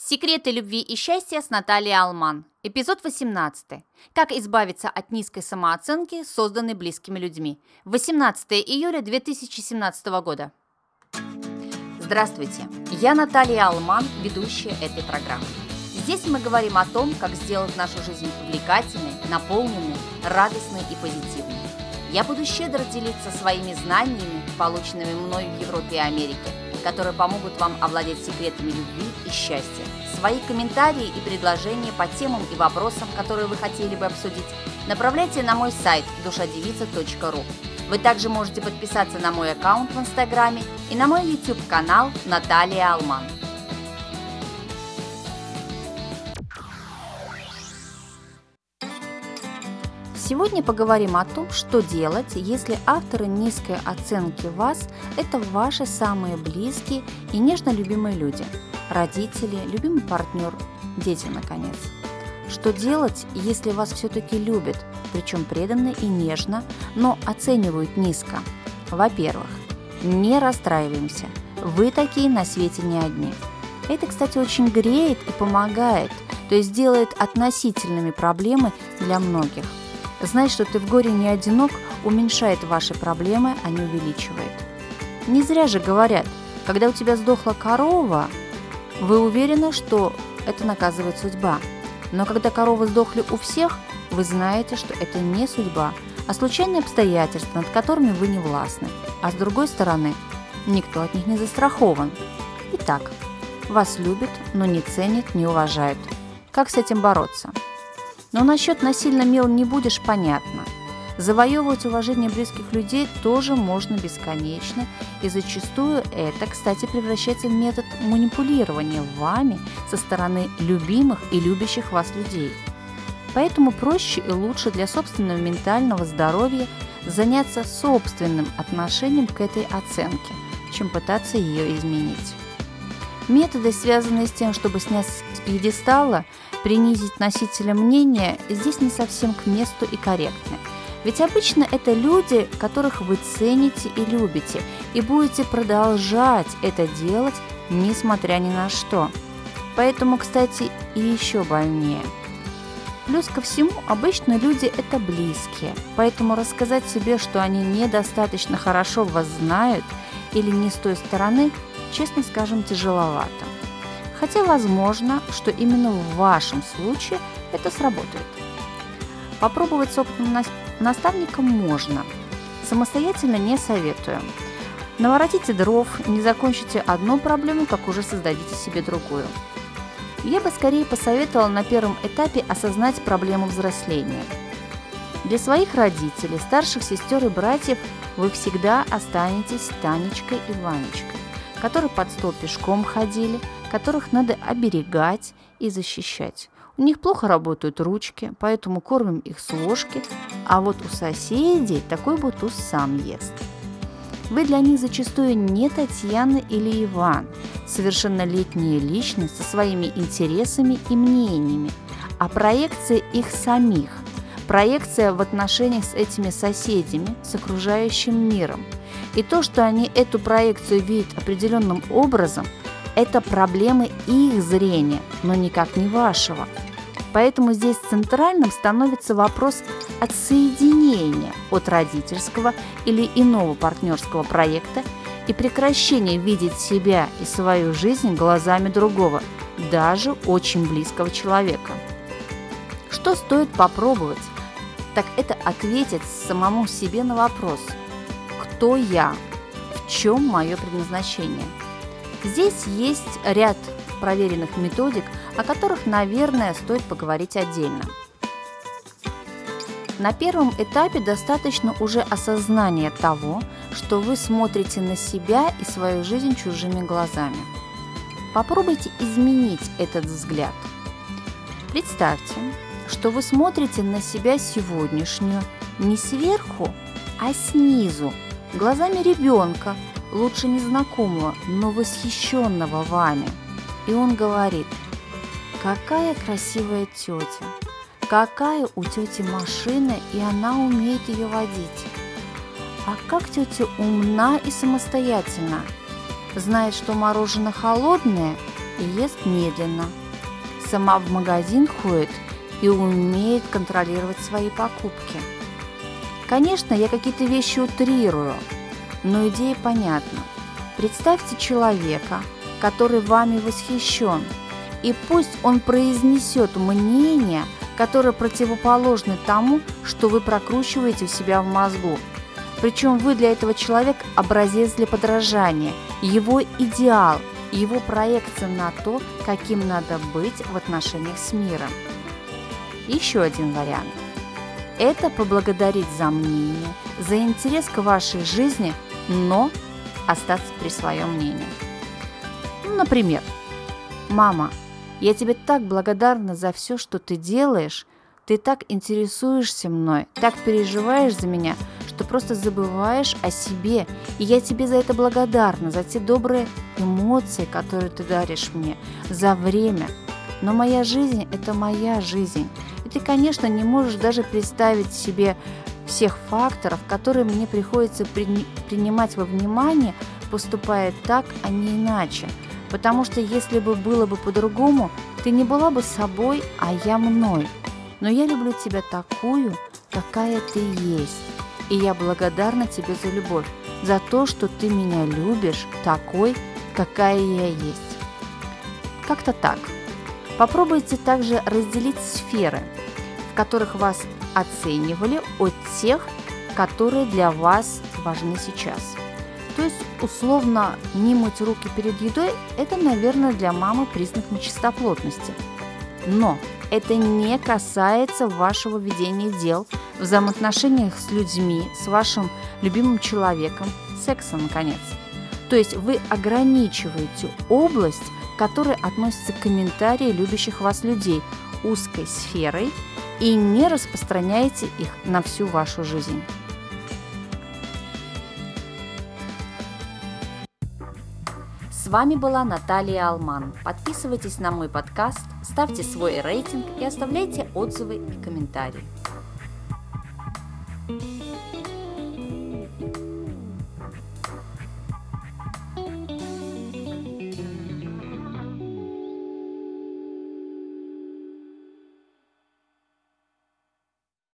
Секреты любви и счастья с Натальей Алман. Эпизод 18. Как избавиться от низкой самооценки, созданной близкими людьми. 18 июля 2017 года. Здравствуйте, я Наталья Алман, ведущая этой программы. Здесь мы говорим о том, как сделать нашу жизнь увлекательной, наполненной, радостной и позитивной. Я буду щедро делиться своими знаниями, полученными мной в Европе и Америке, которые помогут вам овладеть секретами любви и счастья. Свои комментарии и предложения по темам и вопросам, которые вы хотели бы обсудить, направляйте на мой сайт душадевица.ру. Вы также можете подписаться на мой аккаунт в Инстаграме и на мой YouTube-канал Наталья Алман. Сегодня поговорим о том, что делать, если авторы низкой оценки вас – это ваши самые близкие и нежно любимые люди, родители, любимый партнер, дети, наконец. Что делать, если вас все-таки любят, причем преданно и нежно, но оценивают низко? Во-первых, не расстраиваемся. Вы такие на свете не одни. Это, кстати, очень греет и помогает, то есть делает относительными проблемы для многих. Знать, что ты в горе не одинок, уменьшает ваши проблемы, а не увеличивает. Не зря же говорят, когда у тебя сдохла корова, вы уверены, что это наказывает судьба. Но когда коровы сдохли у всех, вы знаете, что это не судьба, а случайные обстоятельства, над которыми вы не властны. А с другой стороны, никто от них не застрахован. Итак, вас любят, но не ценят, не уважают. Как с этим бороться? Но насчет насильно мил не будешь понятно. Завоевывать уважение близких людей тоже можно бесконечно, и зачастую это, кстати, превращается в метод манипулирования вами со стороны любимых и любящих вас людей. Поэтому проще и лучше для собственного ментального здоровья заняться собственным отношением к этой оценке, чем пытаться ее изменить. Методы, связанные с тем, чтобы снять с пьедестала – принизить носителя мнения здесь не совсем к месту и корректны. Ведь обычно это люди, которых вы цените и любите, и будете продолжать это делать, несмотря ни на что. Поэтому, кстати, и еще больнее. Плюс ко всему, обычно люди – это близкие, поэтому рассказать себе, что они недостаточно хорошо вас знают или не с той стороны, честно скажем, тяжеловато. Хотя возможно, что именно в вашем случае это сработает. Попробовать с опытным наставником можно. Самостоятельно не советую. Наворотите дров, не закончите одну проблему, как уже создадите себе другую. Я бы скорее посоветовала на первом этапе осознать проблему взросления. Для своих родителей, старших сестер и братьев вы всегда останетесь Танечкой и Ванечкой, которые под стол пешком ходили – которых надо оберегать и защищать. У них плохо работают ручки, поэтому кормим их с ложки, а вот у соседей такой бутуз сам ест. Вы для них зачастую не Татьяна или Иван, совершеннолетняя личность со своими интересами и мнениями, а проекция их самих, проекция в отношениях с этими соседями, с окружающим миром. И то, что они эту проекцию видят определенным образом – это проблемы их зрения, но никак не вашего. Поэтому здесь центральным становится вопрос отсоединения от родительского или иного партнерского проекта и прекращения видеть себя и свою жизнь глазами другого, даже очень близкого человека. Что стоит попробовать? Так это ответить самому себе на вопрос «Кто я? В чем мое предназначение?» Здесь есть ряд проверенных методик, о которых, наверное, стоит поговорить отдельно. На первом этапе достаточно уже осознания того, что вы смотрите на себя и свою жизнь чужими глазами. Попробуйте изменить этот взгляд. Представьте, что вы смотрите на себя сегодняшнюю не сверху, а снизу, глазами ребенка, лучше незнакомого, но восхищенного вами. И он говорит, какая красивая тетя, какая у тети машина, и она умеет ее водить. А как тетя умна и самостоятельна, знает, что мороженое холодное и ест медленно. Сама в магазин ходит и умеет контролировать свои покупки. Конечно, я какие-то вещи утрирую, но идея понятна. Представьте человека, который вами восхищен, и пусть он произнесет мнение, которое противоположно тому, что вы прокручиваете у себя в мозгу. Причем вы для этого человека образец для подражания, его идеал, его проекция на то, каким надо быть в отношениях с миром. Еще один вариант. Это поблагодарить за мнение, за интерес к вашей жизни, но остаться при своем мнении. Ну, например, «Мама, я тебе так благодарна за все, что ты делаешь, ты так интересуешься мной, так переживаешь за меня, что просто забываешь о себе, и я тебе за это благодарна, за те добрые эмоции, которые ты даришь мне, за время. Но моя жизнь – это моя жизнь, и ты, конечно, не можешь даже представить себе всех факторов, которые мне приходится при... принимать во внимание, поступая так, а не иначе. Потому что если бы было бы по-другому, ты не была бы собой, а я мной. Но я люблю тебя такую, какая ты есть. И я благодарна тебе за любовь, за то, что ты меня любишь такой, какая я есть. Как-то так. Попробуйте также разделить сферы, в которых вас оценивали от тех, которые для вас важны сейчас. То есть, условно, не мыть руки перед едой – это, наверное, для мамы признак нечистоплотности. Но это не касается вашего ведения дел, взаимоотношениях с людьми, с вашим любимым человеком, секса, наконец. То есть вы ограничиваете область, которая относится к комментарии любящих вас людей, узкой сферой и не распространяете их на всю вашу жизнь. С вами была Наталья Алман. Подписывайтесь на мой подкаст, ставьте свой рейтинг и оставляйте отзывы и комментарии.